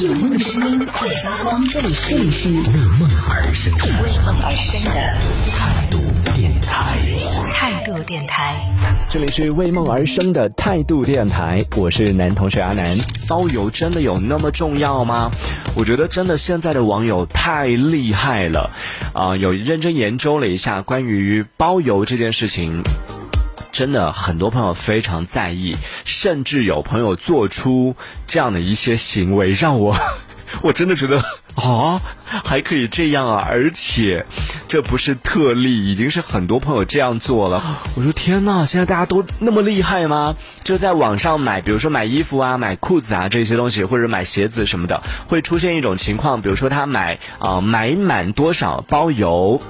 有梦的声音会发光，这里是为梦而生的为梦而生的态度电台，态度电台，这里是为梦而生的态度电台，我是男同学阿南。包邮真的有那么重要吗？我觉得真的现在的网友太厉害了，啊，有认真研究了一下关于包邮这件事情。真的很多朋友非常在意，甚至有朋友做出这样的一些行为，让我 我真的觉得啊，还可以这样啊！而且这不是特例，已经是很多朋友这样做了。我说天呐，现在大家都那么厉害吗？就在网上买，比如说买衣服啊、买裤子啊这些东西，或者买鞋子什么的，会出现一种情况，比如说他买啊买满多少包邮。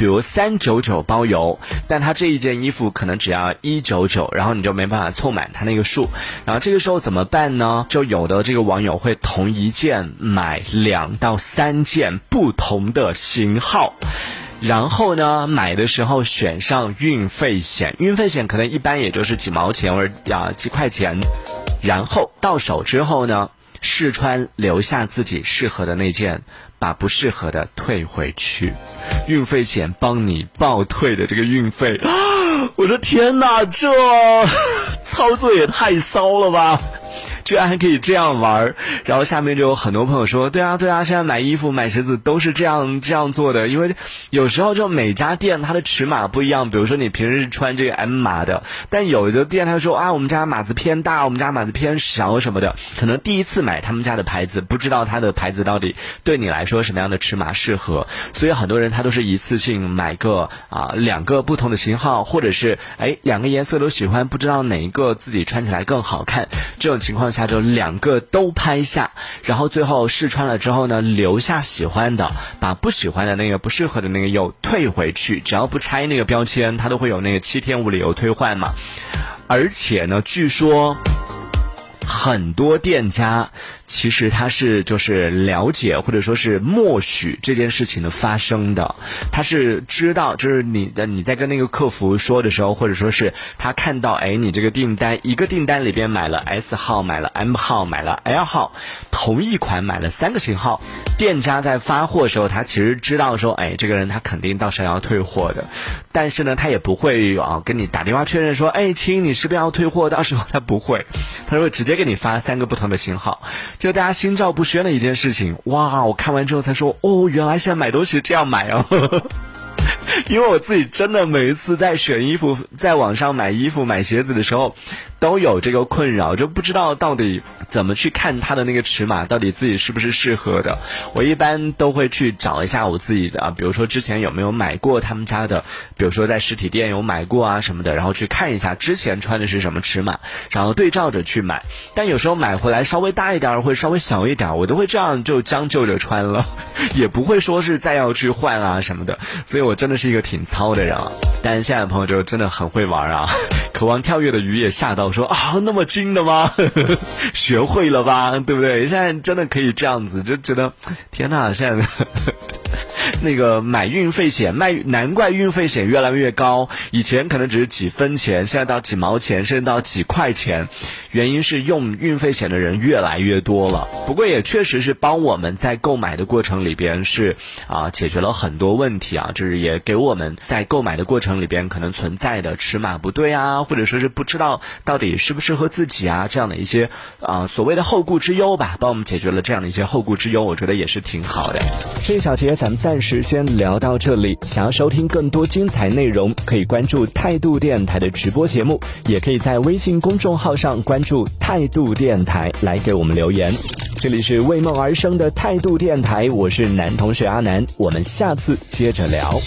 比如三九九包邮，但他这一件衣服可能只要一九九，然后你就没办法凑满他那个数，然后这个时候怎么办呢？就有的这个网友会同一件买两到三件不同的型号，然后呢买的时候选上运费险，运费险可能一般也就是几毛钱或者啊几块钱，然后到手之后呢试穿留下自己适合的那件，把不适合的退回去。运费险帮你报退的这个运费，我的天哪，这 操作也太骚了吧！居然还可以这样玩儿然后下面就有很多朋友说，对啊对啊，现在买衣服买鞋子都是这样这样做的，因为有时候就每家店它的尺码不一样，比如说你平时穿这个 M 码的，但有的店他说啊，我们家码子偏大，我们家码子偏小什么的，可能第一次买他们家的牌子，不知道他的牌子到底对你来说什么样的尺码适合，所以很多人他都是一次性买个啊两个不同的型号，或者是哎两个颜色都喜欢，不知道哪一个自己穿起来更好看，这种情况下。他就两个都拍下，然后最后试穿了之后呢，留下喜欢的，把不喜欢的那个不适合的那个又退回去，只要不拆那个标签，它都会有那个七天无理由退换嘛。而且呢，据说很多店家。其实他是就是了解或者说是默许这件事情的发生的，他是知道就是你的你在跟那个客服说的时候，或者说是他看到哎你这个订单一个订单里边买了 S 号买了 M 号买了 L 号，同一款买了三个型号，店家在发货的时候他其实知道说哎这个人他肯定到时候要退货的，但是呢他也不会啊跟你打电话确认说哎亲你是不是要退货，到时候他不会，他会直接给你发三个不同的型号。就大家心照不宣的一件事情，哇！我看完之后才说，哦，原来现在买东西这样买啊。因为我自己真的每一次在选衣服，在网上买衣服、买鞋子的时候，都有这个困扰，就不知道到底怎么去看它的那个尺码，到底自己是不是适合的。我一般都会去找一下我自己的啊，比如说之前有没有买过他们家的，比如说在实体店有买过啊什么的，然后去看一下之前穿的是什么尺码，然后对照着去买。但有时候买回来稍微大一点或者稍微小一点，我都会这样就将就着穿了，也不会说是再要去换啊什么的。所以我真的是一个挺糙的人啊，但是现在朋友就真的很会玩啊，渴望跳跃的鱼也吓到说啊，那么精的吗？学会了吧，对不对？现在真的可以这样子，就觉得天哪，现在。那个买运费险卖，难怪运费险越来越高。以前可能只是几分钱，现在到几毛钱，甚至到几块钱。原因是用运费险的人越来越多了。不过也确实是帮我们在购买的过程里边是啊解决了很多问题啊，就是也给我们在购买的过程里边可能存在的尺码不对啊，或者说是不知道到底适不适合自己啊这样的一些啊所谓的后顾之忧吧，帮我们解决了这样的一些后顾之忧，我觉得也是挺好的。这一小节咱们暂。时先聊到这里。想要收听更多精彩内容，可以关注态度电台的直播节目，也可以在微信公众号上关注态度电台来给我们留言。这里是为梦而生的态度电台，我是男同学阿南，我们下次接着聊。